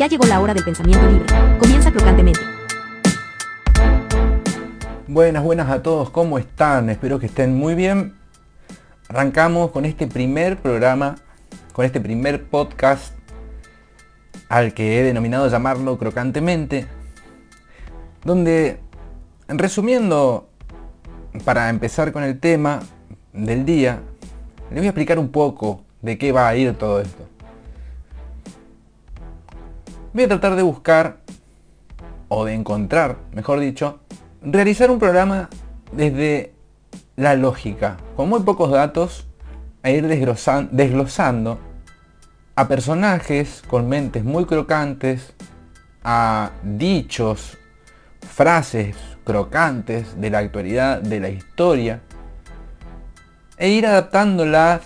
Ya llegó la hora del pensamiento libre. Comienza crocantemente. Buenas, buenas a todos, ¿cómo están? Espero que estén muy bien. Arrancamos con este primer programa, con este primer podcast al que he denominado llamarlo crocantemente, donde, resumiendo, para empezar con el tema del día, les voy a explicar un poco de qué va a ir todo esto. Voy a tratar de buscar, o de encontrar, mejor dicho, realizar un programa desde la lógica, con muy pocos datos, a ir desglosando a personajes con mentes muy crocantes, a dichos, frases crocantes de la actualidad, de la historia, e ir adaptándolas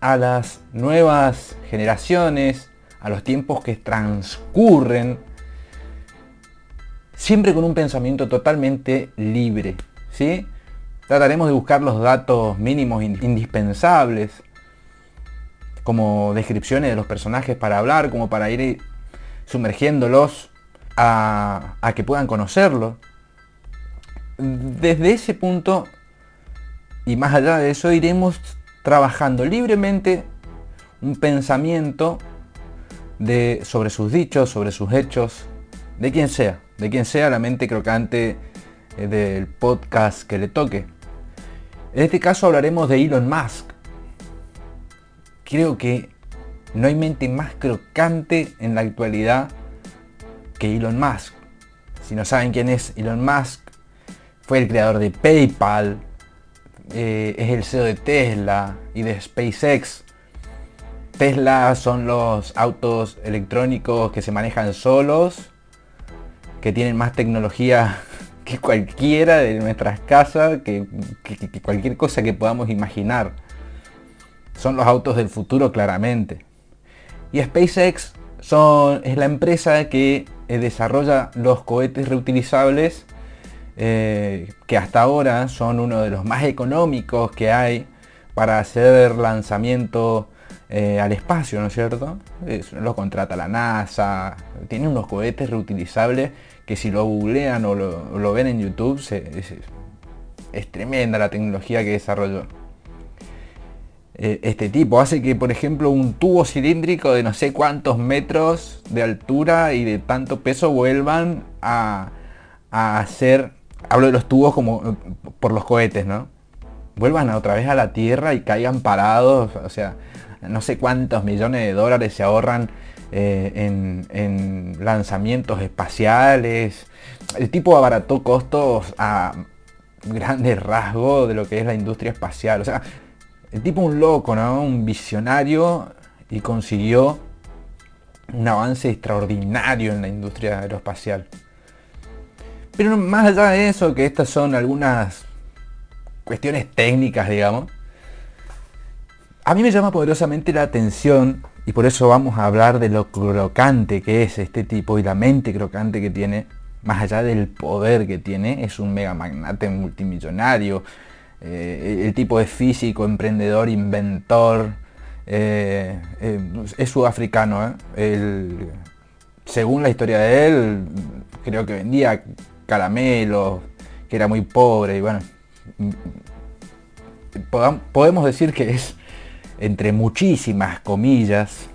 a las nuevas generaciones, a los tiempos que transcurren, siempre con un pensamiento totalmente libre. ¿sí? Trataremos de buscar los datos mínimos indispensables, como descripciones de los personajes para hablar, como para ir sumergiéndolos a, a que puedan conocerlo. Desde ese punto y más allá de eso iremos trabajando libremente un pensamiento de, sobre sus dichos, sobre sus hechos, de quien sea, de quien sea la mente crocante eh, del podcast que le toque. En este caso hablaremos de Elon Musk. Creo que no hay mente más crocante en la actualidad que Elon Musk. Si no saben quién es Elon Musk, fue el creador de PayPal, eh, es el CEO de Tesla y de SpaceX. Tesla son los autos electrónicos que se manejan solos, que tienen más tecnología que cualquiera de nuestras casas, que, cualquier cosa que podamos imaginar. Son los autos del futuro claramente. Y SpaceX son, es la empresa que eh, desarrolla los cohetes reutilizables eh, que hasta ahora son uno de los más económicos que hay para hacer lanzamiento eh, al espacio, ¿no es cierto? lo contrata la NASA, tiene unos cohetes reutilizables que si lo googlean o lo, ven en YouTube, es, tremenda la tecnología que desarrolló. Eh, este tipo hace que, por ejemplo, un tubo cilíndrico de no sé cuántos metros de altura y de tanto peso vuelvan a, hacer hablo de los tubos como eh, por los cohetes, ¿no? Vuelvan otra vez a la Tierra y caigan parados, o sea, no sé cuántos millones de dólares se ahorran eh, en, lanzamientos espaciales. El tipo abarató costos a grandes rasgos de lo que es la industria espacial. O sea, el tipo un loco, ¿no? Un visionario y consiguió un avance extraordinario en la industria aeroespacial. Pero más allá de eso, que estas son algunas cuestiones técnicas, digamos, a mí me llama poderosamente la atención y por eso vamos a hablar de lo crocante que es este tipo y la mente crocante que tiene, más allá del poder que tiene, es un mega magnate multimillonario, eh, el tipo es físico, emprendedor, inventor, eh, eh, es sudafricano, según la historia de él, creo que vendía caramelos, que era muy pobre y bueno, podemos decir que es, entre muchísimas comillas,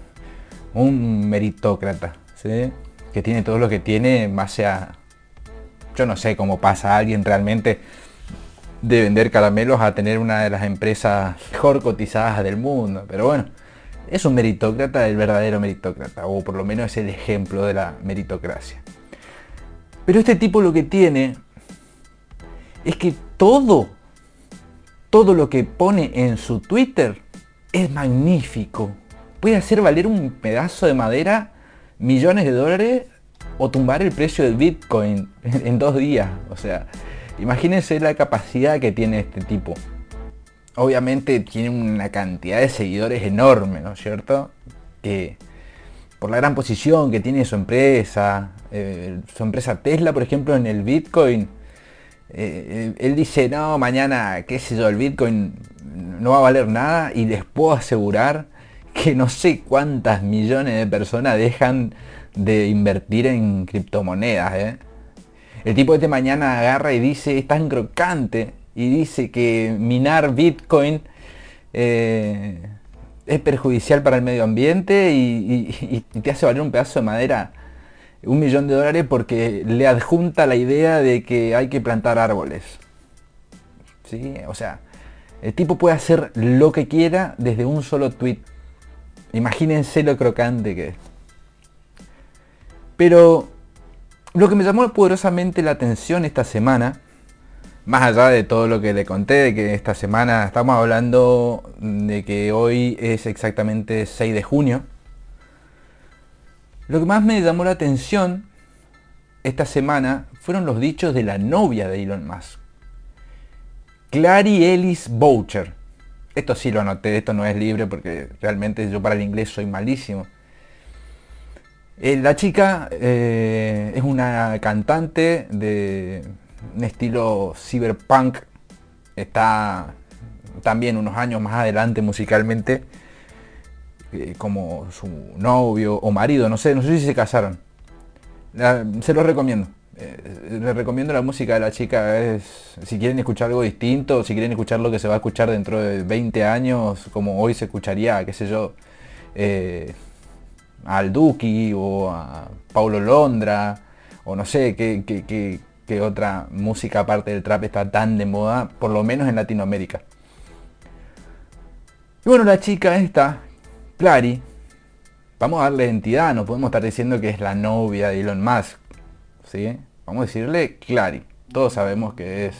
un meritócrata, que tiene todo lo que tiene, más sea, yo no sé cómo pasa alguien realmente de vender caramelos a tener una de las empresas mejor cotizadas del mundo, pero bueno, es un meritócrata, el verdadero meritócrata, o por lo menos es el ejemplo de la meritocracia. Pero este tipo lo que tiene es que todo, todo lo que pone en su Twitter es magnífico. Puede hacer valer un pedazo de madera millones de dólares o tumbar el precio del Bitcoin en dos días. O sea, imagínense la capacidad que tiene este tipo. Obviamente tiene una cantidad de seguidores enorme, ¿no es cierto? Que por la gran posición que tiene su empresa, eh, su empresa Tesla, por ejemplo, en el Bitcoin, eh, él dice, no, mañana, qué sé yo, el Bitcoin no va a valer nada y les puedo asegurar que no sé cuántas millones de personas dejan de invertir en criptomonedas. ¿eh? El tipo este mañana agarra y dice, es tan crocante, y dice que minar Bitcoin eh, es perjudicial para el medio ambiente y, te hace valer un pedazo de madera un millón de dólares porque le adjunta la idea de que hay que plantar árboles. ¿Sí? O sea, el tipo puede hacer lo que quiera desde un solo tweet. Imagínense lo crocante que es. Pero lo que me llamó poderosamente la atención esta semana, más allá de todo lo que le conté, de que esta semana estamos hablando de que hoy es exactamente 6 de junio, lo que más me llamó la atención esta semana fueron los dichos de la novia de Elon Musk. Clary Ellis Boucher. Esto sí lo anoté, esto no es libre porque realmente yo para el inglés soy malísimo. Eh, la chica eh, es una cantante de un estilo cyberpunk. Está también unos años más adelante musicalmente eh, como su novio o marido, no sé, no sé si se casaron. se lo recomiendo. Eh, les recomiendo la música de la chica. Es, si quieren escuchar algo distinto, si quieren escuchar lo que se va a escuchar dentro de 20 años, como hoy se escucharía, qué sé yo, eh, al Duki o a Paulo Londra, o no sé qué, qué otra música aparte del trap está tan de moda, por lo menos en Latinoamérica. Y bueno, la chica esta, Clary, vamos a darle identidad, no podemos estar diciendo que es la novia de Elon Musk. ¿sí? Vamos a decirle Clary. Todos sabemos que es...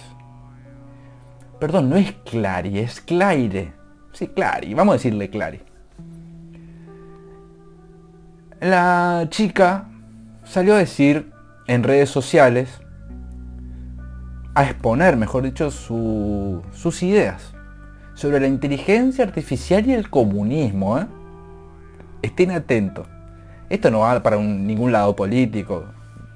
Perdón, no es Clary, es Claire. Sí, Clary. Vamos a decirle Clary. La chica salió a decir en redes sociales, a exponer, mejor dicho, sus ideas sobre la inteligencia artificial y el comunismo. ¿eh? Estén atentos. Esto no va para ningún lado político.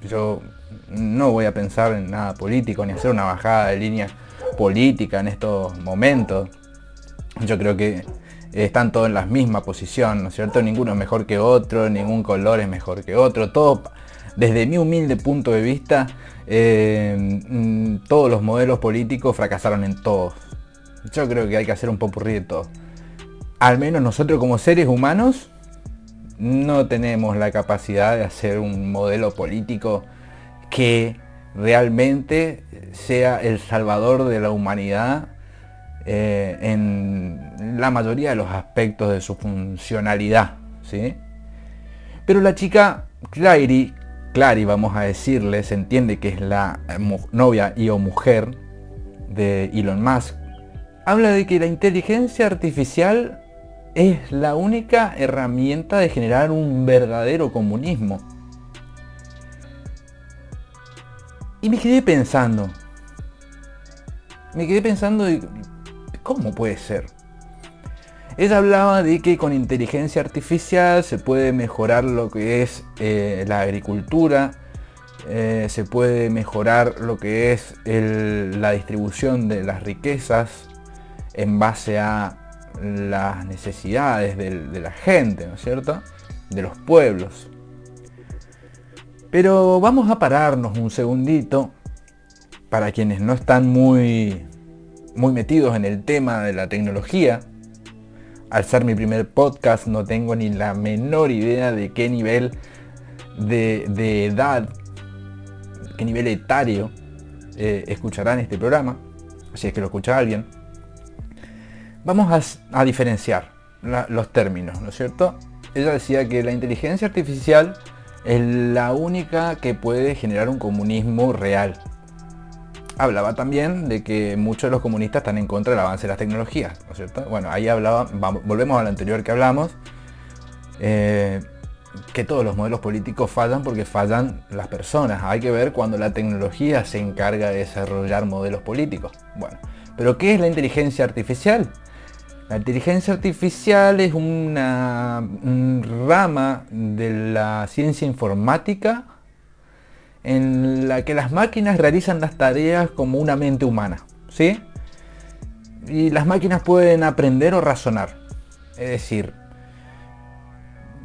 Yo no voy a pensar en nada político ni hacer una bajada de línea política en estos momentos. Yo creo que están todos en la misma posición, ¿no es cierto? Ninguno es mejor que otro, ningún color es mejor que otro. Todo, desde mi humilde punto de vista, eh, mm, todos los modelos políticos fracasaron en todos. Yo creo que hay que hacer un popurrí de todo. Al menos nosotros como seres humanos no tenemos la capacidad de hacer un modelo político que realmente sea el salvador de la humanidad eh, en la mayoría de los aspectos de su funcionalidad. ¿sí? Pero la chica Clary, Clary vamos a decirle, se entiende que es la novia y o mujer de Elon Musk, habla de que la inteligencia artificial es la única herramienta de generar un verdadero comunismo. Y me quedé pensando. Me quedé pensando, ¿cómo puede ser? Ella hablaba de que con inteligencia artificial se puede mejorar lo que es eh, la agricultura, eh, se puede mejorar lo que es la distribución de las riquezas en base a las necesidades de la gente, ¿no es cierto? De los pueblos. Pero vamos a pararnos un segundito para quienes no están muy, muy metidos en el tema de la tecnología. Al ser mi primer podcast no tengo ni la menor idea de qué nivel de, edad, qué nivel etario eh, escucharán este programa, si es que lo escucha alguien. Vamos a, diferenciar los términos, ¿no es cierto? Ella decía que la inteligencia artificial es la única que puede generar un comunismo real. Hablaba también de que muchos de los comunistas están en contra del avance de las tecnologías, ¿no es cierto? Bueno, ahí hablaba, volvemos a lo anterior que hablamos, eh, que todos los modelos políticos fallan porque fallan las personas. Hay que ver cuando la tecnología se encarga de desarrollar modelos políticos. Bueno, pero ¿qué es la inteligencia artificial? La inteligencia artificial es una rama de la ciencia informática en la que las máquinas realizan las tareas como una mente humana, ¿sí? Y las máquinas pueden aprender o razonar. Es decir,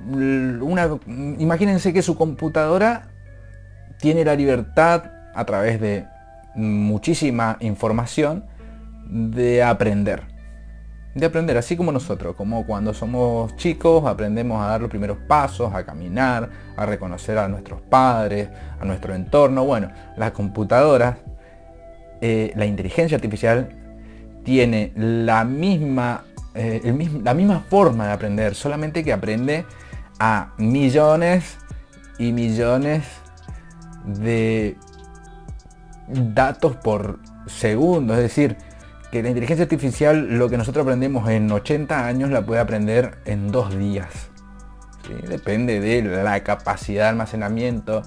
una, imagínense que su computadora tiene la libertad a través de muchísima información de aprender. De aprender, así como nosotros, como cuando somos chicos aprendemos a dar los primeros pasos, a caminar, a reconocer a nuestros padres, a nuestro entorno. Bueno, las computadoras, eh, la inteligencia artificial tiene la misma, eh, la misma forma de aprender, solamente que aprende a millones y millones de datos por segundo. Es decir, que la inteligencia artificial lo que nosotros aprendemos en 80 años la puede aprender en dos días. Depende de la capacidad de almacenamiento,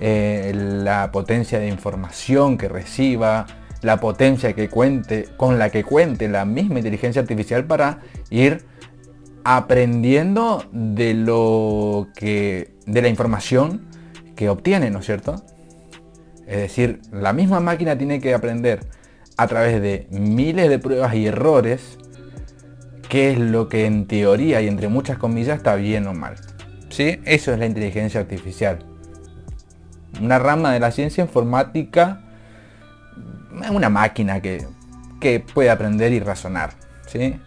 eh, la potencia de información que reciba, la potencia que cuente, con la que cuente la misma inteligencia artificial para ir aprendiendo de lo que. de la información que obtiene, ¿no es cierto? Es decir, la misma máquina tiene que aprender a través de miles de pruebas y errores qué es lo que en teoría y entre muchas comillas está bien o mal. ¿Sí? Eso es la inteligencia artificial. Una rama de la ciencia informática, una máquina que, que puede aprender y razonar. ¿sí?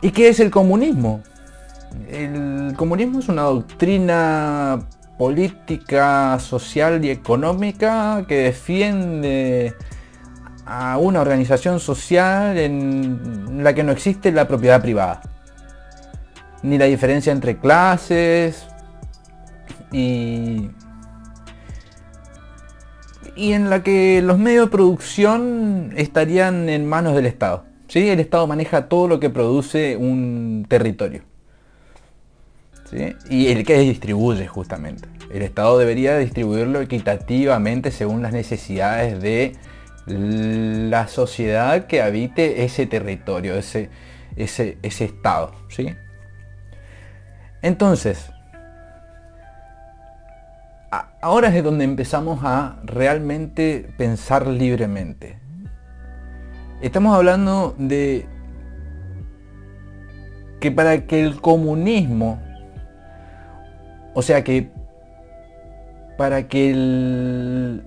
¿Y qué es el comunismo? El comunismo es una doctrina política, social y económica que defiende a una organización social en la que no existe la propiedad privada, ni la diferencia entre clases y, y en la que los medios de producción estarían en manos del Estado. ¿sí? El Estado maneja todo lo que produce un territorio. Y el que distribuye justamente. El Estado debería distribuirlo equitativamente según las necesidades de la sociedad que habite ese territorio, ese, ese, estado. ¿sí? Entonces, ahora es de donde empezamos a realmente pensar libremente. Estamos hablando de que para que el comunismo, o sea que para que el,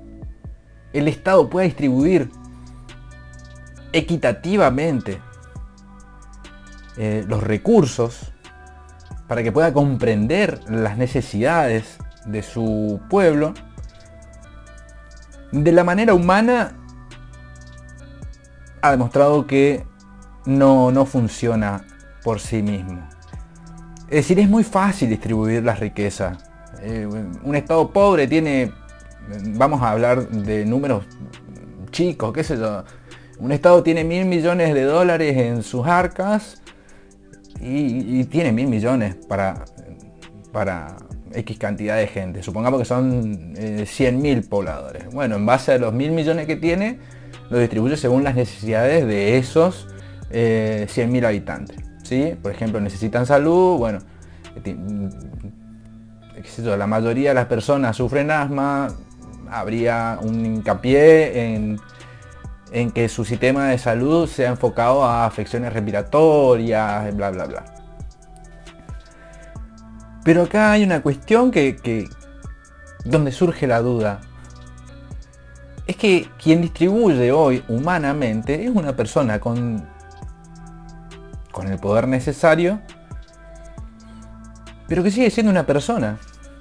el Estado pueda distribuir equitativamente eh, los recursos para que pueda comprender las necesidades de su pueblo de la manera humana ha demostrado que no, no funciona por sí mismo. Es decir, es muy fácil distribuir la riqueza. Eh, un Estado pobre tiene vamos a hablar de números chicos, qué sé yo. Un Estado tiene mil millones de dólares en sus arcas y, tiene mil millones para, para X cantidad de gente. Supongamos que son eh, 100 mil pobladores. Bueno, en base a los mil millones que tiene, lo distribuye según las necesidades de esos eh, 100 mil habitantes. ¿sí? Por ejemplo, necesitan salud, bueno, la mayoría de las personas sufren asma, habría un hincapié en, que su sistema de salud sea enfocado a afecciones respiratorias, bla, bla, bla. Pero acá hay una cuestión que, donde surge la duda. Es que quien distribuye hoy humanamente es una persona con, con el poder necesario, pero que sigue siendo una persona.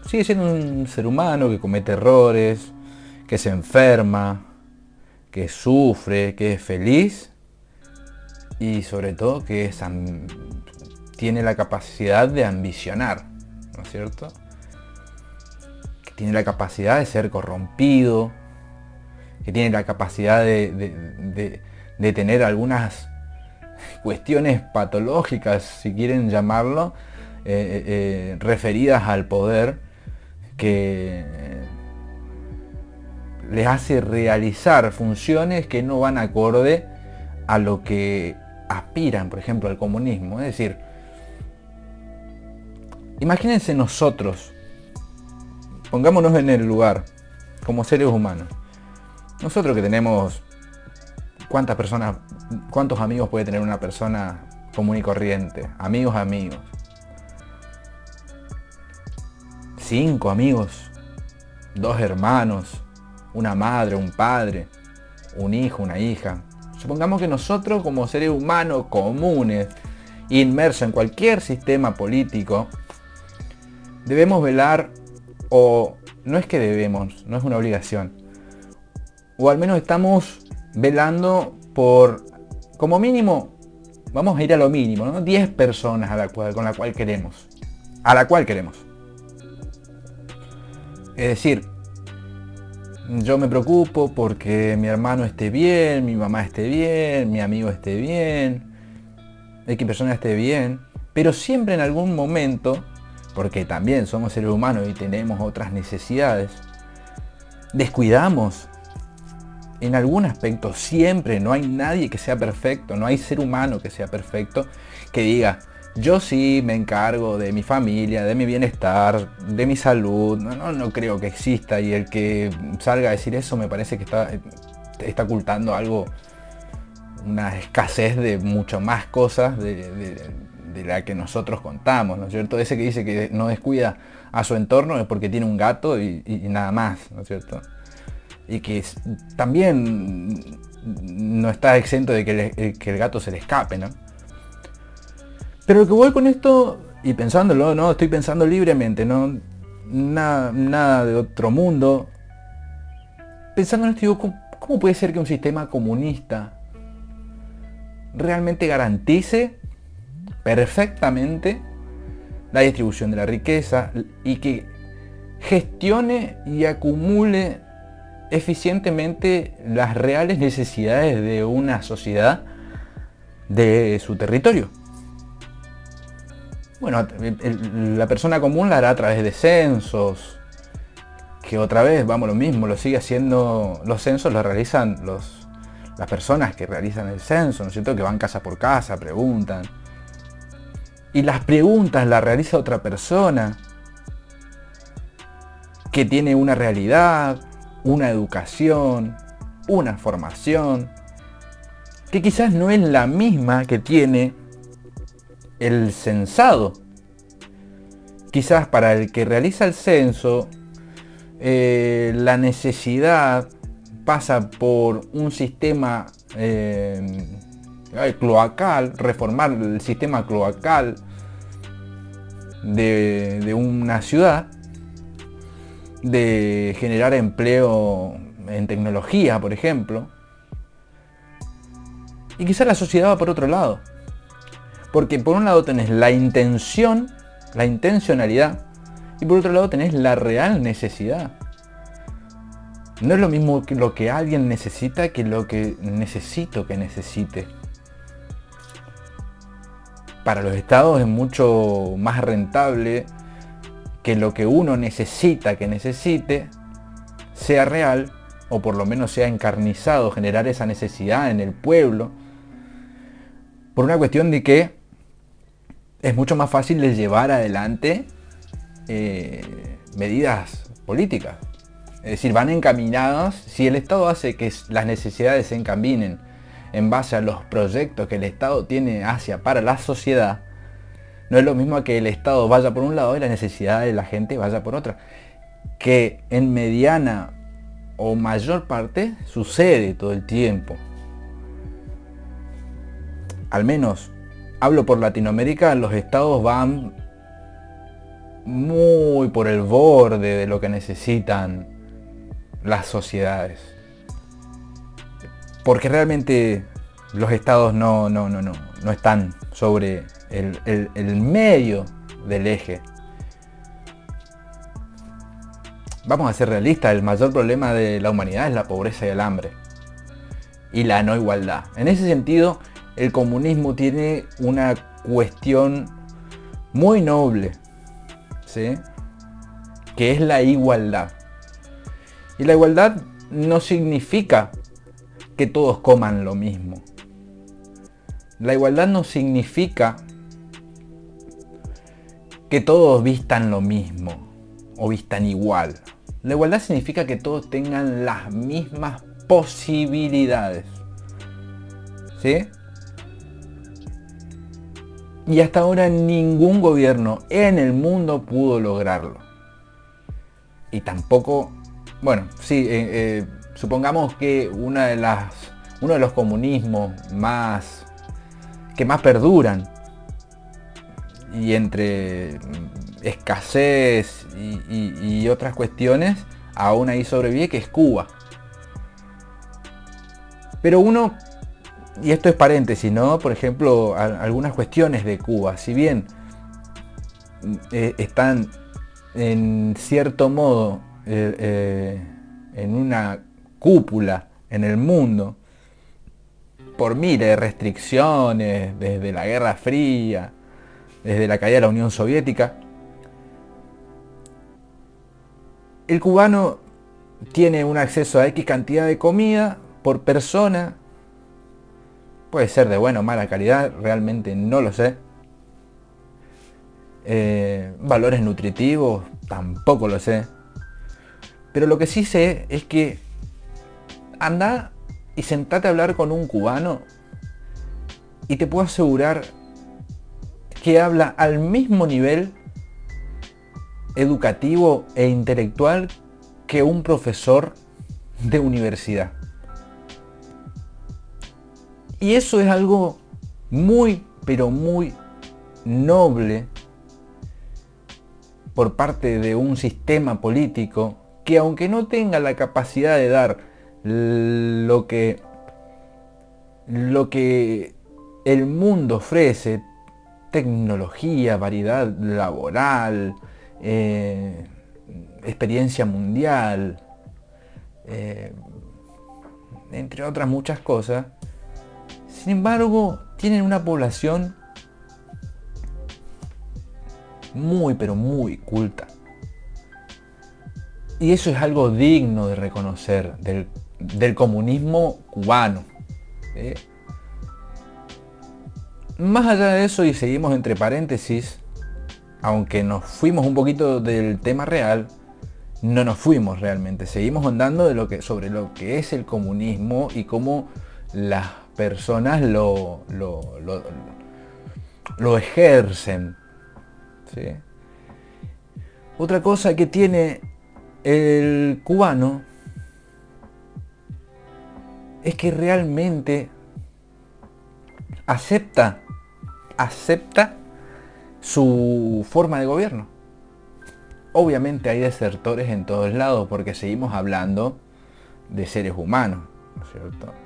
Sigue siendo un ser humano que comete errores, que se enferma, que sufre, que es feliz y sobre todo que tiene la capacidad de ambicionar, ¿no es cierto? Que tiene la capacidad de ser corrompido, que tiene la capacidad de, tener algunas cuestiones patológicas, si quieren llamarlo, eh, eh, eh, referidas al poder que les hace realizar funciones que no van acorde a lo que aspiran, por ejemplo, al comunismo. Es decir, imagínense nosotros, pongámonos en el lugar, como seres humanos. Nosotros que tenemos, ¿cuántas personas, cuántos amigos puede tener una persona común y corriente? Amigos, amigos. cinco amigos, dos hermanos, una madre, un padre, un hijo, una hija. Supongamos que nosotros como seres humanos comunes, inmersos en cualquier sistema político, debemos velar, o no es que debemos, no es una obligación, o al menos estamos velando por, como mínimo, vamos a ir a lo mínimo, ¿no? 10 personas a la cual, con la cual queremos, a la cual queremos. Es decir, yo me preocupo porque mi hermano esté bien, mi mamá esté bien, mi amigo esté bien, X persona esté bien, pero siempre en algún momento, porque también somos seres humanos y tenemos otras necesidades, descuidamos. En algún aspecto siempre, no hay nadie que sea perfecto, no hay ser humano que sea perfecto, que diga, yo sí me encargo de mi familia, de mi bienestar, de mi salud. No, no, creo que exista y el que salga a decir eso me parece que está, está ocultando algo, una escasez de mucho más cosas de, la que nosotros contamos, ¿no es cierto? Ese que dice que no descuida a su entorno es porque tiene un gato y, nada más, ¿no es cierto? Y que también no está exento de que, que el gato se le escape, ¿no? Pero lo que voy con esto, y pensándolo, no, estoy pensando libremente, no nada, de otro mundo. Pensando en esto, ¿cómo, puede ser que un sistema comunista realmente garantice perfectamente la distribución de la riqueza y que gestione y acumule eficientemente las reales necesidades de una sociedad de su territorio? Bueno, la persona común la hará a través de censos, que otra vez, vamos lo mismo, lo sigue haciendo, los censos los realizan los, las personas que realizan el censo, ¿no es cierto? Que van casa por casa, preguntan. Y las preguntas las realiza otra persona que tiene una realidad, una educación, una formación, que quizás no es la misma que tiene el censado. Quizás para el que realiza el censo, eh, la necesidad pasa por un sistema eh, cloacal, reformar el sistema cloacal de, de una ciudad, de generar empleo en tecnología, por ejemplo. Y quizás la sociedad va por otro lado. Porque por un lado tenés la intención, la intencionalidad, y por otro lado tenés la real necesidad. No es lo mismo que lo que alguien necesita que lo que necesito que necesite. Para los estados es mucho más rentable que lo que uno necesita que necesite sea real o por lo menos sea encarnizado, generar esa necesidad en el pueblo, por una cuestión de que es mucho más fácil de llevar adelante eh, medidas políticas. Es decir, van encaminadas, si el Estado hace que las necesidades se encaminen en base a los proyectos que el Estado tiene hacia para la sociedad, no es lo mismo que el Estado vaya por un lado y la necesidad de la gente vaya por otra. Que en mediana o mayor parte sucede todo el tiempo. Al menos hablo por Latinoamérica, los estados van muy por el borde de lo que necesitan las sociedades. Porque realmente los estados no, no, no, no, no están sobre el, el medio del eje. Vamos a ser realistas, el mayor problema de la humanidad es la pobreza y el hambre. Y la no igualdad. En ese sentido, el comunismo tiene una cuestión muy noble, ¿sí? que es la igualdad. Y la igualdad no significa que todos coman lo mismo. La igualdad no significa que todos vistan lo mismo o vistan igual. La igualdad significa que todos tengan las mismas posibilidades. ¿Sí? Y hasta ahora ningún gobierno en el mundo pudo lograrlo. y tampoco, bueno, sí, eh, eh, supongamos que una de las, uno de los comunismos más que más perduran y entre escasez y, otras cuestiones, aún ahí sobrevive, que es Cuba. Pero uno, y esto es paréntesis, ¿no? Por ejemplo, algunas cuestiones de Cuba, si bien eh, están en cierto modo eh, eh, en una cúpula en el mundo, por miles de restricciones, desde la Guerra Fría, desde la caída de la Unión Soviética, el cubano tiene un acceso a X cantidad de comida por persona. Puede ser de buena o mala calidad, realmente no lo sé. Eh, valores nutritivos, tampoco lo sé. Pero lo que sí sé es que anda y sentate a hablar con un cubano y te puedo asegurar que habla al mismo nivel educativo e intelectual que un profesor de universidad. Y eso es algo muy, pero muy noble por parte de un sistema político que aunque no tenga la capacidad de dar lo que, lo que el mundo ofrece, tecnología, variedad laboral, eh, experiencia mundial, eh, entre otras muchas cosas. Sin embargo, tienen una población muy, pero muy culta. Y eso es algo digno de reconocer del, comunismo cubano. Más allá de eso, y seguimos entre paréntesis, aunque nos fuimos un poquito del tema real, no nos fuimos realmente. Seguimos andando de lo que, sobre lo que es el comunismo y cómo las personas lo, lo, ejercen. Otra cosa que tiene el cubano es que realmente acepta, acepta su forma de gobierno. Obviamente hay desertores en todos lados porque seguimos hablando de seres humanos, cierto?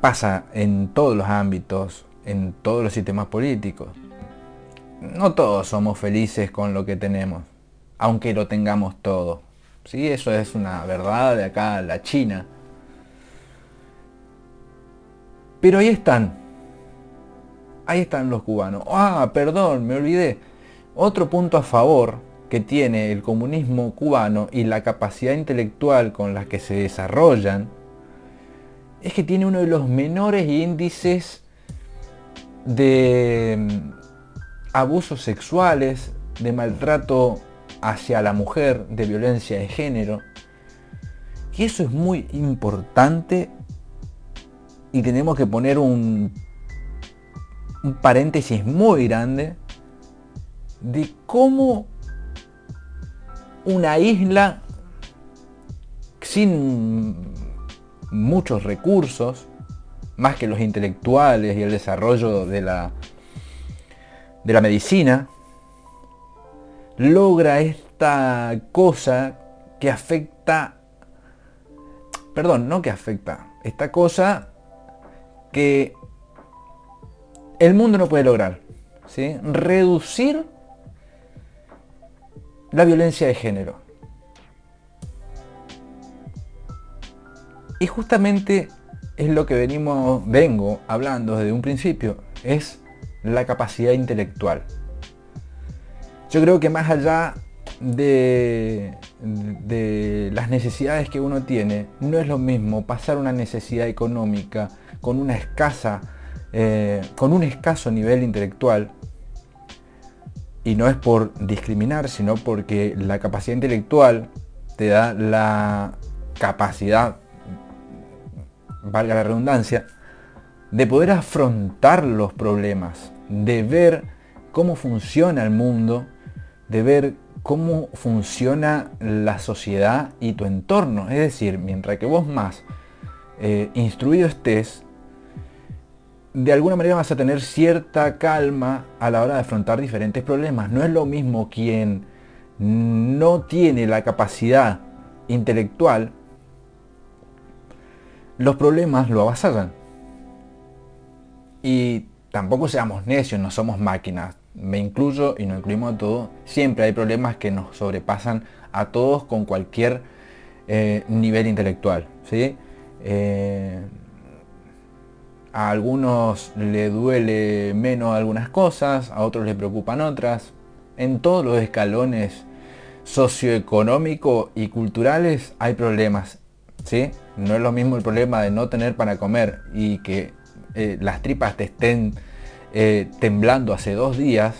Pasa en todos los ámbitos, en todos los sistemas políticos. No todos somos felices con lo que tenemos, aunque lo tengamos todo. ¿sí? Eso es una verdad de acá, la China. Pero ahí están, Ahí están los cubanos. Ah, perdón, me olvidé. Otro punto a favor que tiene el comunismo cubano y la capacidad intelectual con la que se desarrollan es que tiene uno de los menores índices de mm, abusos sexuales, de maltrato hacia la mujer, de violencia de género. Y eso es muy importante y tenemos que poner un un paréntesis muy grande de cómo una isla sin muchos recursos, más que los intelectuales y el desarrollo de la, de la medicina, logra esta cosa que afecta, perdón, no que afecta, esta cosa que el mundo no puede lograr. ¿sí? Reducir la violencia de género. Y justamente es lo que venimos, vengo hablando desde un principio, es la capacidad intelectual. Yo creo que más allá de, de, las necesidades que uno tiene, no es lo mismo pasar una necesidad económica con una escasa eh, con un escaso nivel intelectual, y no es por discriminar, sino porque la capacidad intelectual te da la capacidad, valga la redundancia, de poder afrontar los problemas, de ver cómo funciona el mundo, de ver cómo funciona la sociedad y tu entorno. Es decir, mientras que vos más eh, instruido estés, de alguna manera vas a tener cierta calma a la hora de afrontar diferentes problemas. No es lo mismo quien no tiene la capacidad intelectual, los problemas lo avasallan. Y tampoco seamos necios, no somos máquinas. Me incluyo y no incluimos a todos. Siempre hay problemas que nos sobrepasan a todos con cualquier eh, nivel intelectual. ¿sí? Eh, a algunos le duele menos algunas cosas, a otros les preocupan otras. En todos los escalones socioeconómicos y culturales hay problemas. ¿Sí? No es lo mismo el problema de no tener para comer y que eh, las tripas te estén eh, temblando hace dos días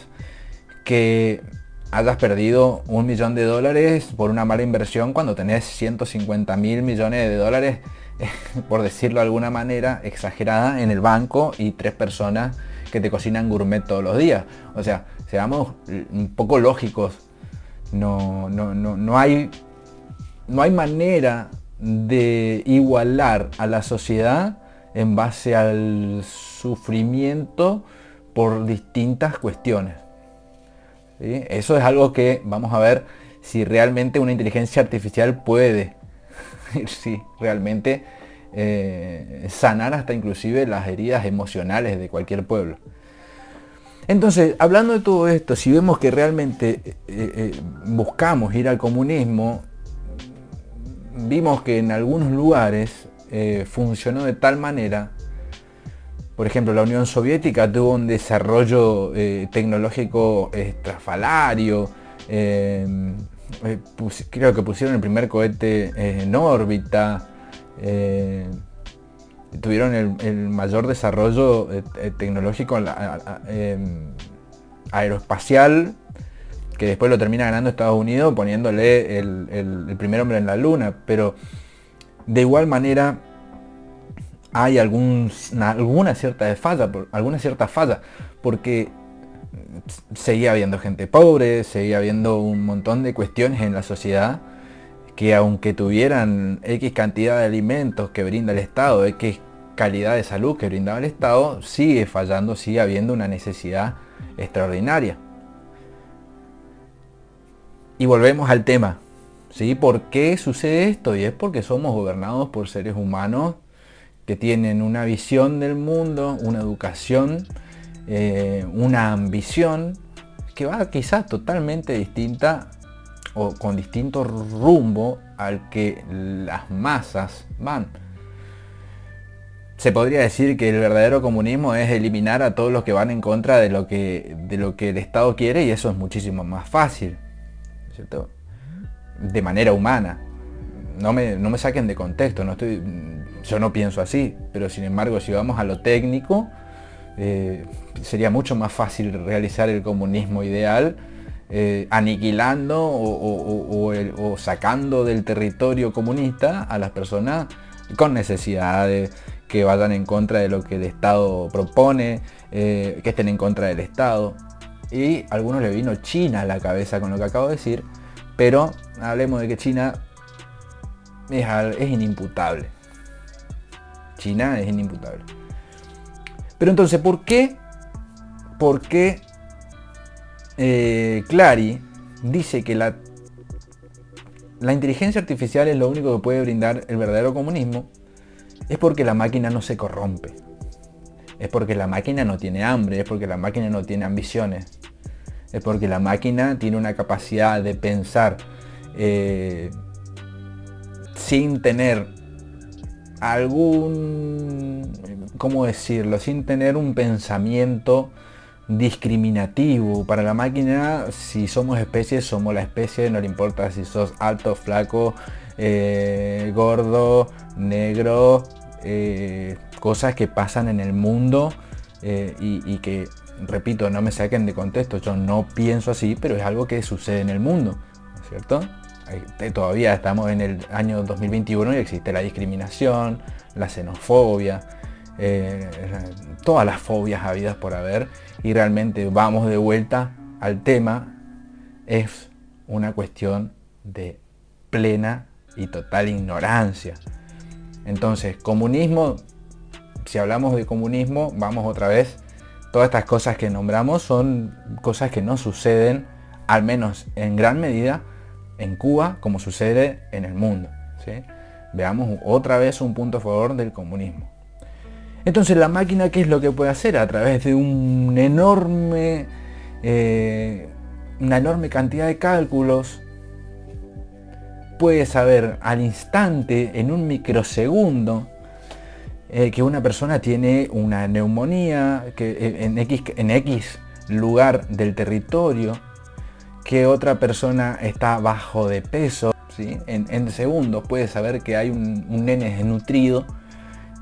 que hayas perdido un millón de dólares por una mala inversión cuando tenés 150 mil millones de dólares por decirlo de alguna manera, exagerada en el banco y tres personas que te cocinan gourmet todos los días. O sea, seamos un poco lógicos. No, no, no, no, hay, no hay manera de igualar a la sociedad en base al sufrimiento por distintas cuestiones. Eso es algo que vamos a ver si realmente una inteligencia artificial puede sí, realmente eh, sanar hasta inclusive las heridas emocionales de cualquier pueblo. Entonces, hablando de todo esto, si vemos que realmente eh, eh, buscamos ir al comunismo, vimos que en algunos lugares funcionó de tal manera, por ejemplo, la Unión Soviética tuvo un desarrollo tecnológico estrafalario, eh, creo que pusieron el primer cohete eh, en órbita, eh, tuvieron el, mayor desarrollo tecnológico em, aeroespacial, que después lo termina ganando Estados Unidos poniéndole el, primer hombre en la luna, pero de igual manera hay algún, alguna cierta falla, alguna cierta falla, porque seguía habiendo gente pobre, seguía habiendo un montón de cuestiones en la sociedad que aunque tuvieran X cantidad de alimentos que brinda el Estado, X calidad de salud que brindaba el Estado, sigue fallando, sigue habiendo una necesidad extraordinaria. Y volvemos al tema, ¿sí? ¿Por qué sucede esto? Y es porque somos gobernados por seres humanos que tienen una visión del mundo, una educación eh, una ambición que va quizás totalmente distinta o con distinto rumbo al que las masas van. Se podría decir que el verdadero comunismo es eliminar a todos los que van en contra de lo que, de lo que el Estado quiere y eso es muchísimo más fácil, De manera humana. No me, no me saquen de contexto, no estoy, yo no pienso así, pero sin embargo si vamos a lo técnico, eh, sería mucho más fácil realizar el comunismo ideal eh, aniquilando o, sacando del territorio comunista a las personas con necesidades que vayan en contra de lo que el Estado propone, eh, que estén en contra del Estado. Y a algunos le vino China a la cabeza con lo que acabo de decir, pero hablemos de que China es, inimputable. China es inimputable. Pero entonces, ¿por qué? ¿Por qué eh, Clary dice que la, la inteligencia artificial es lo único que puede brindar el verdadero comunismo? Es porque la máquina no se corrompe. Es porque la máquina no tiene hambre, es porque la máquina no tiene ambiciones. Es porque la máquina tiene una capacidad de pensar eh, sin tener algún, ¿cómo decirlo? Sin tener un pensamiento discriminativo. Para la máquina, si somos especies, somos la especie, no le importa si sos alto, flaco, eh, gordo, negro, eh, cosas que pasan en el mundo y, que, repito, no me saquen de contexto, yo no pienso así, pero es algo que sucede en el mundo, cierto? todavía estamos en el año 2021 y existe la discriminación, la xenofobia, eh, todas las fobias habidas por haber y realmente vamos de vuelta al tema, es una cuestión de plena y total ignorancia. Entonces, comunismo, si hablamos de comunismo, vamos otra vez, todas estas cosas que nombramos son cosas que no suceden, al menos en gran medida, en Cuba como sucede en el mundo. Veamos otra vez un punto a favor del comunismo. Entonces la máquina, ¿qué es lo que puede hacer? A través de enorme, eh, una enorme cantidad de cálculos, puede saber al instante, en un microsegundo, eh, que una persona tiene una neumonía que, eh, en, X, en X lugar del territorio, que otra persona está bajo de peso, ¿sí? en, segundos puede saber que hay un, un nene desnutrido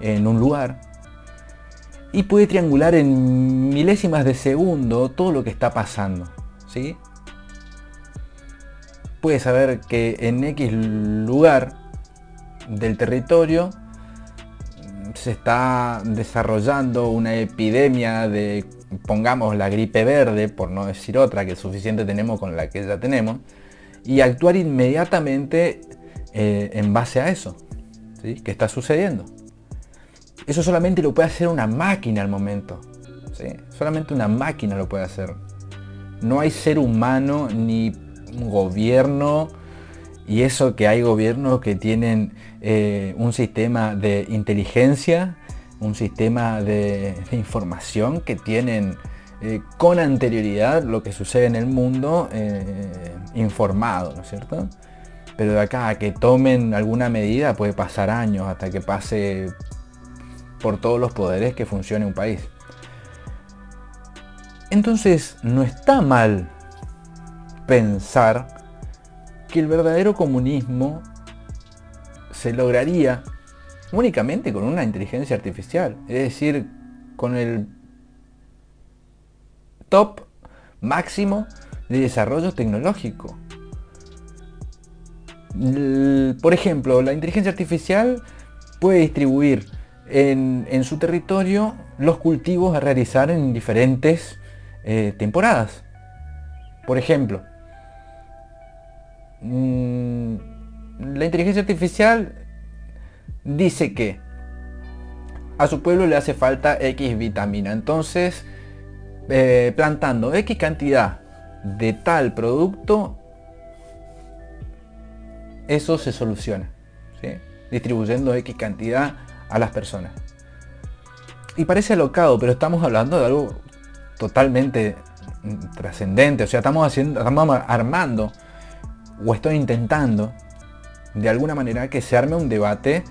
en un lugar y puede triangular en milésimas de segundo todo lo que está pasando. ¿sí? Puede saber que en X lugar del territorio se está desarrollando una epidemia de pongamos la gripe verde, por no decir otra, que suficiente tenemos con la que ya tenemos, y actuar inmediatamente eh, en base a eso, ¿sí? ¿Qué está sucediendo? Eso solamente lo puede hacer una máquina al momento, ¿sí? Solamente una máquina lo puede hacer. No hay ser humano ni gobierno, y eso que hay gobiernos que tienen eh, un sistema de inteligencia un sistema de, información que tienen eh, con anterioridad lo que sucede en el mundo eh, informado, ¿no es cierto? Pero de acá a que tomen alguna medida puede pasar años hasta que pase por todos los poderes que funcione un país. Entonces no está mal pensar que el verdadero comunismo se lograría únicamente con una inteligencia artificial, es decir, con el top máximo de desarrollo tecnológico. Por ejemplo, la inteligencia artificial puede distribuir en, su territorio los cultivos a realizar en diferentes eh, temporadas. Por ejemplo, la inteligencia artificial dice que a su pueblo le hace falta X vitamina. Entonces, eh, plantando X cantidad de tal producto, eso se soluciona. Distribuyendo X cantidad a las personas. Y parece alocado, pero estamos hablando de algo totalmente trascendente. O sea, estamos haciendo, estamos armando, o estoy intentando, de alguna manera, que se arme un debate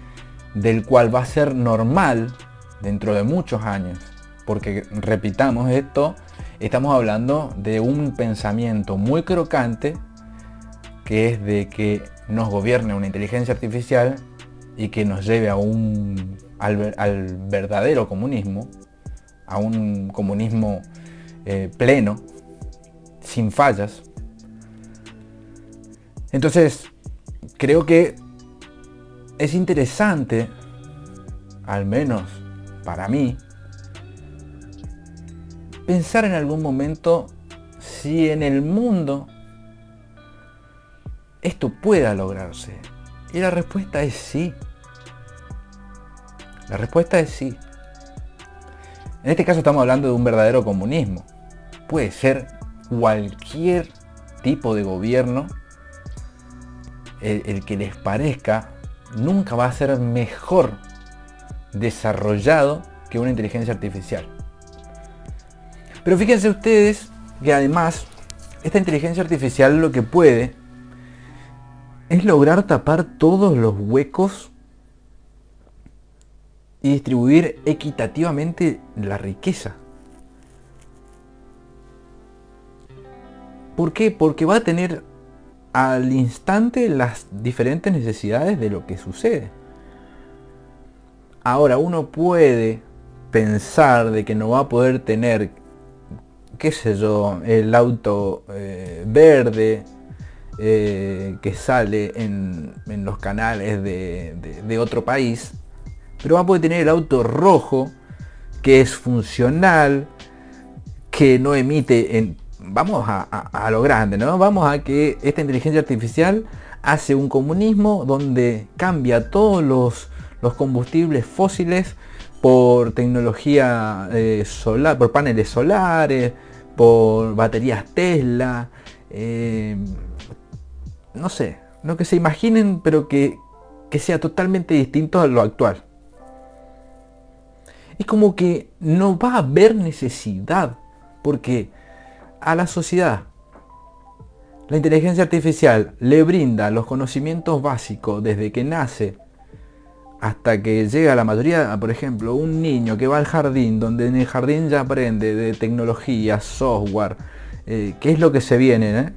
del cual va a ser normal dentro de muchos años. Porque, repitamos esto, estamos hablando de un pensamiento muy crocante que es de que nos gobierne una inteligencia artificial y que nos lleve a un, al, verdadero comunismo, a un comunismo eh, pleno, sin fallas. Entonces, creo que es interesante, al menos para mí, pensar en algún momento si en el mundo esto pueda lograrse. Y la respuesta es sí. La respuesta es sí. En este caso estamos hablando de un verdadero comunismo. Puede ser cualquier tipo de gobierno el, que les parezca nunca va a ser mejor desarrollado que una inteligencia artificial. Pero fíjense ustedes que además esta inteligencia artificial lo que puede es lograr tapar todos los huecos y distribuir equitativamente la riqueza. ¿Por qué? Porque va a tener al instante las diferentes necesidades de lo que sucede. Ahora uno puede pensar de que no va a poder tener, qué sé yo, el auto eh, verde eh, que sale en, los canales de, de otro país, pero va a poder tener el auto rojo que es funcional, que no emite en vamos a, lo grande, ¿no? Vamos a que esta inteligencia artificial hace un comunismo donde cambia todos los, combustibles fósiles por tecnología eh, solar, por paneles solares, por baterías Tesla, eh, no sé, lo que se imaginen, pero que, que sea totalmente distinto a lo actual. Es como que no va a haber necesidad, porque a la sociedad la inteligencia artificial le brinda los conocimientos básicos desde que nace hasta que llega a la mayoría, por ejemplo, un niño que va al jardín, donde en el jardín ya aprende de tecnología, software, eh, qué es lo que se viene, ¿eh?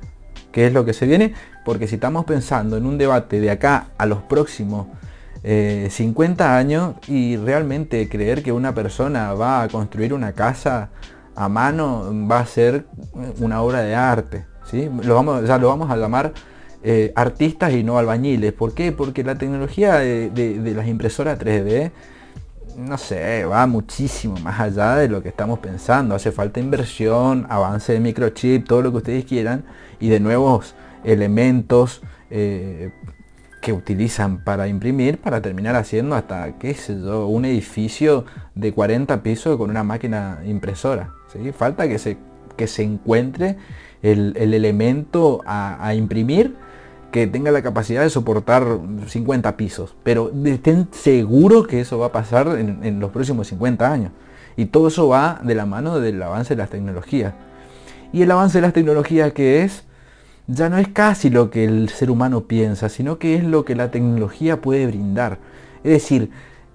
¿Qué es lo que se viene? Porque si estamos pensando en un debate de acá a los próximos 50 eh, años y realmente creer que una persona va a construir una casa a mano va a ser una obra de arte. ¿sí? Lo vamos, ya lo vamos a llamar eh, artistas y no albañiles. ¿Por qué? Porque la tecnología de, las impresoras 3D, no sé, va muchísimo más allá de lo que estamos pensando. Hace falta inversión, avance de microchip, todo lo que ustedes quieran, y de nuevos elementos eh, que utilizan para imprimir para terminar haciendo hasta, qué sé yo, un edificio de 40 pisos con una máquina impresora. Falta que se, que se encuentre el, elemento a imprimir que tenga la capacidad de soportar 50 pisos. Pero estén seguros que eso va a pasar en, los próximos 50 años. Y todo eso va de la mano del avance de las tecnologías. Y el avance de las tecnologías que es, ya no es casi lo que el ser humano piensa, sino que es lo que la tecnología puede brindar. Es decir,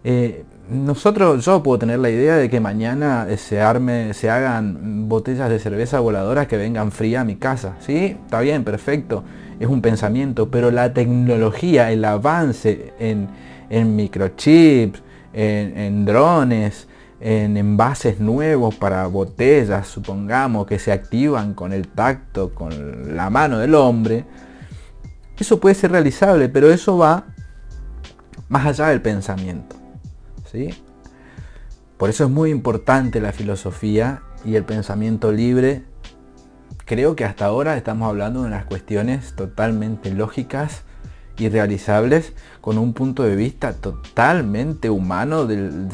eh, nosotros, yo puedo tener la idea de que mañana se arme, se hagan botellas de cerveza voladoras que vengan fría a mi casa. ¿Sí? Está bien, perfecto es un pensamiento, pero la tecnología, el avance en, microchips, en, drones, en envases nuevos para botellas, supongamos, que se activan con el tacto, con la mano del hombre, eso puede ser realizable, pero eso va más allá del pensamiento. Por eso es muy importante la filosofía y el pensamiento libre creo que hasta ahora estamos hablando de unas cuestiones totalmente lógicas y realizables con un punto de vista totalmente humano del,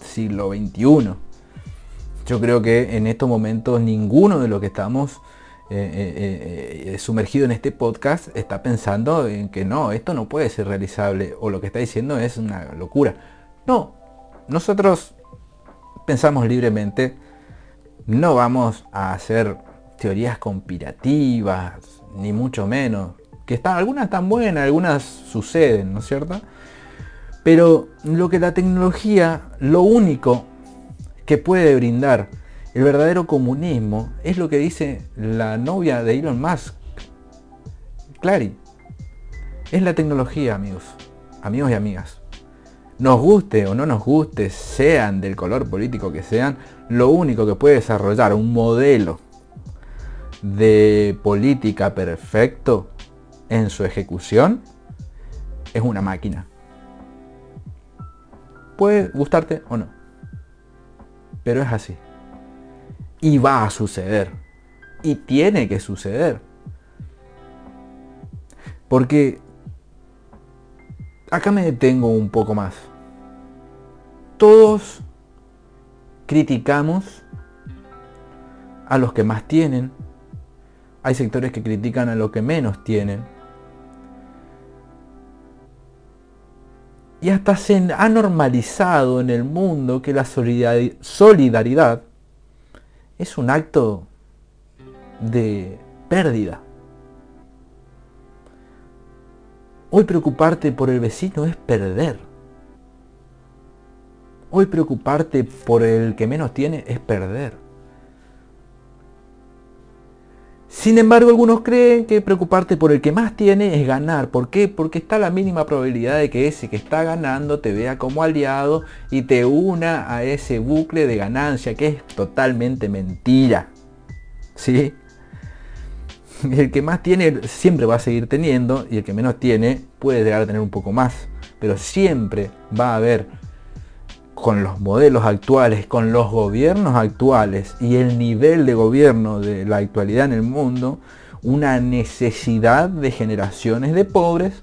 siglo XXI. Yo creo que en estos momentos ninguno de los que estamos eh, eh, eh, sumergido en este podcast está pensando en que no, esto no puede ser realizable o lo que está diciendo es una locura. No, nosotros pensamos libremente, no vamos a hacer teorías conspirativas, ni mucho menos. Que están, algunas están buenas, algunas suceden, ¿no es cierto? Pero lo que la tecnología, lo único que puede brindar el verdadero comunismo es lo que dice la novia de Elon Musk, Clary. Es la tecnología, amigos, amigos y amigas. Nos guste o no nos guste, sean del color político que sean, lo único que puede desarrollar un modelo de política perfecto en su ejecución es una máquina. Puede gustarte o no. Pero es así. Y va a suceder. Y tiene que suceder. Porque acá me detengo un poco más. Todos criticamos a los que más tienen, hay sectores que critican a lo que menos tienen. Y hasta se ha normalizado en el mundo que la solidaridad es un acto de pérdida. Hoy preocuparte por el vecino es perder. Hoy preocuparte por el que menos tiene es perder. Sin embargo, algunos creen que preocuparte por el que más tiene es ganar. ¿Por qué? Porque está la mínima probabilidad de que ese que está ganando te vea como aliado y te una a ese bucle de ganancia que es totalmente mentira. ¿Sí? El que más tiene siempre va a seguir teniendo y el que menos tiene puede llegar a tener un poco más. Pero siempre va a haber con los modelos actuales, con los gobiernos actuales y el nivel de gobierno de la actualidad en el mundo, una necesidad de generaciones de pobres,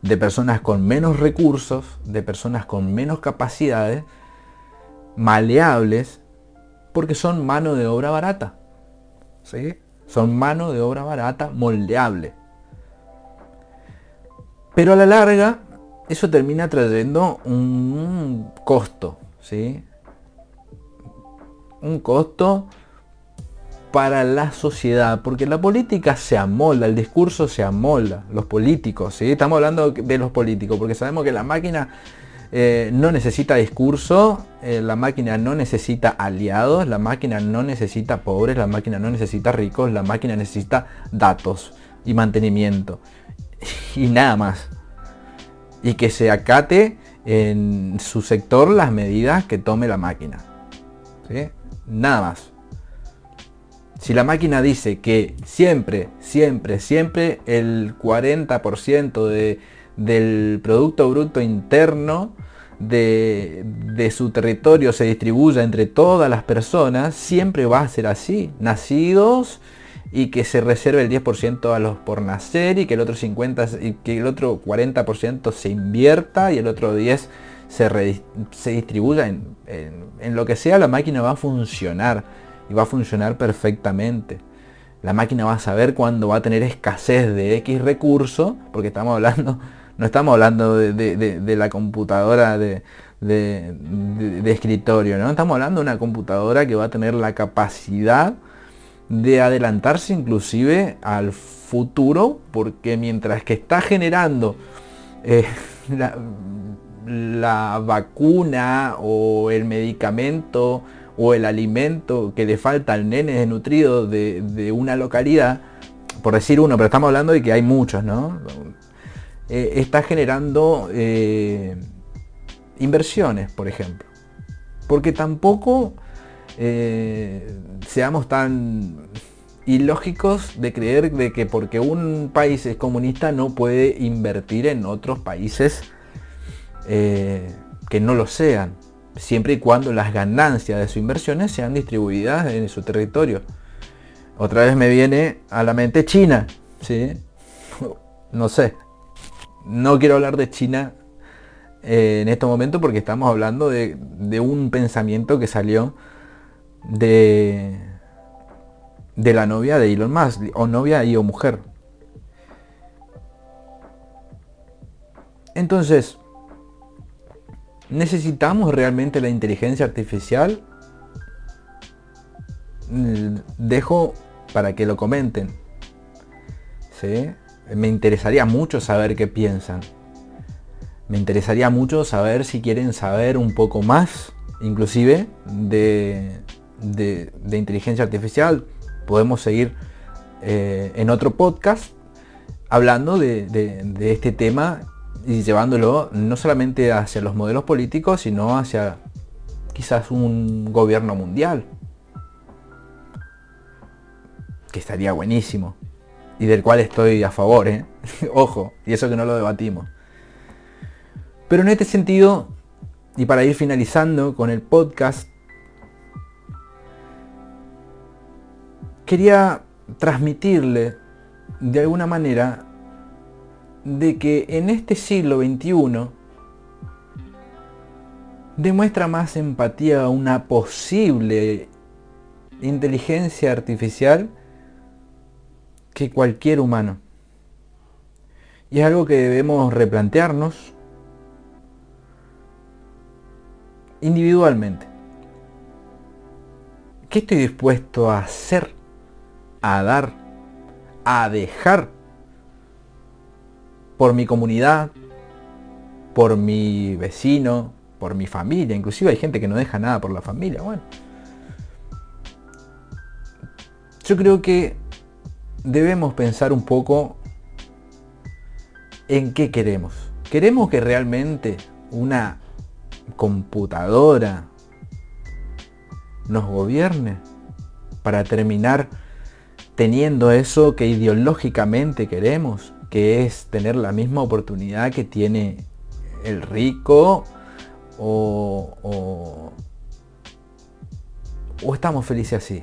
de personas con menos recursos, de personas con menos capacidades, maleables, porque son mano de obra barata. ¿sí? Son mano de obra barata, moldeable. Pero a la larga, eso termina trayendo un costo, ¿sí? Un costo para la sociedad, porque la política se amolda, el discurso se amolda, los políticos, ¿sí? Estamos hablando de los políticos, porque sabemos que la máquina eh, no necesita discurso, eh, la máquina no necesita aliados, la máquina no necesita pobres, la máquina no necesita ricos, la máquina necesita datos y mantenimiento. Y nada más. Y que se acate en su sector las medidas que tome la máquina. Nada más. Si la máquina dice que siempre, siempre, siempre el 40% de del Producto Bruto Interno de, su territorio se distribuya entre todas las personas, siempre va a ser así. Nacidos y que se reserve el 10% a los por nacer y que el otro 50 y que el otro 40% se invierta y el otro 10 se, se distribuya en, en, lo que sea, la máquina va a funcionar y va a funcionar perfectamente. La máquina va a saber cuándo va a tener escasez de X recurso, porque estamos hablando no estamos hablando de, la computadora de, escritorio, ¿no? Estamos hablando de una computadora que va a tener la capacidad de adelantarse inclusive al futuro, porque mientras que está generando eh, la, vacuna o el medicamento o el alimento que le falta al nene desnutrido de, de una localidad, por decir uno, pero estamos hablando de que hay muchos, ¿no? Eh, está generando eh, inversiones, por ejemplo. Porque tampoco eh, seamos tan ilógicos de creer de que porque un país es comunista no puede invertir en otros países que no lo sean, siempre y cuando las ganancias de sus inversiones sean distribuidas en su territorio. Otra vez me viene a la mente China, ¿sí? No sé, no quiero hablar de China eh, en este momento porque estamos hablando de, un pensamiento que salió de, de la novia de Elon Musk, o novia y o mujer. Entonces, ¿necesitamos realmente la inteligencia artificial? Mm, dejo para que lo comenten. ¿Sí? Me interesaría mucho saber qué piensan. Me interesaría mucho saber si quieren saber un poco más, inclusive, de, inteligencia artificial. Podemos seguir eh, en otro podcast hablando de, este tema y llevándolo no solamente hacia los modelos políticos, sino hacia quizás un gobierno mundial. Que estaría buenísimo y del cual estoy a favor, ¿eh? ojo, y eso que no lo debatimos. Pero en este sentido, y para ir finalizando con el podcast, quería transmitirle de alguna manera de que en este siglo XXI demuestra más empatía a una posible inteligencia artificial que cualquier humano. Y es algo que debemos replantearnos individualmente. ¿Qué estoy dispuesto a hacer, a dar, a dejar por mi comunidad, por mi vecino, por mi familia? Inclusive hay gente que no deja nada por la familia. Bueno, yo creo que debemos pensar un poco en qué queremos. ¿Queremos que realmente una computadora nos gobierne para terminar teniendo eso que ideológicamente queremos, que es tener la misma oportunidad que tiene el rico o, o, estamos felices así?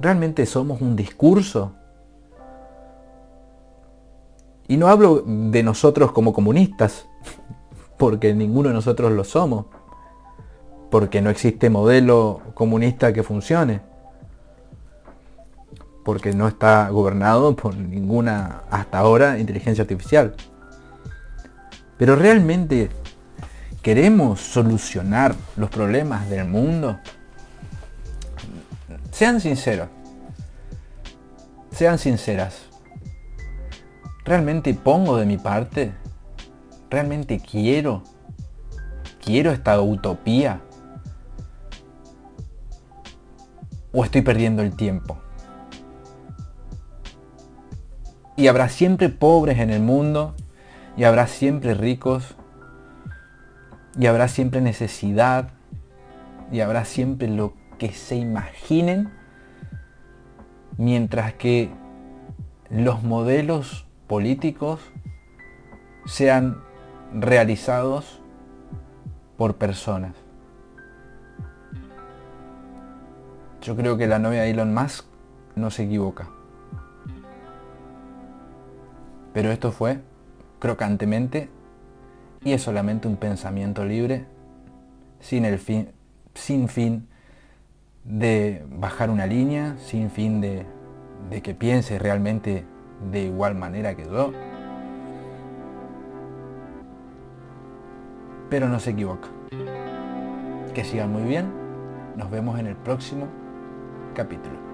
¿Realmente somos un discurso? Y no hablo de nosotros como comunistas, porque ninguno de nosotros lo somos, porque no existe modelo comunista que funcione, porque no está gobernado por ninguna, hasta ahora, inteligencia artificial. Pero realmente queremos solucionar los problemas del mundo. Sean sinceros. Sean sinceras. ¿Realmente pongo de mi parte? ¿Realmente quiero? ¿Quiero esta utopía? ¿O estoy perdiendo el tiempo? Y habrá siempre pobres en el mundo, y habrá siempre ricos, y habrá siempre necesidad, y habrá siempre lo que se imaginen, mientras que los modelos políticos sean realizados por personas. Yo creo que la novia de Elon Musk no se equivoca. Pero esto fue crocantemente y es solamente un pensamiento libre sin el fin sin fin de bajar una línea, sin fin de, de que piense realmente de igual manera que yo. Pero no se equivoca. Que sigan muy bien. Nos vemos en el próximo capítulo.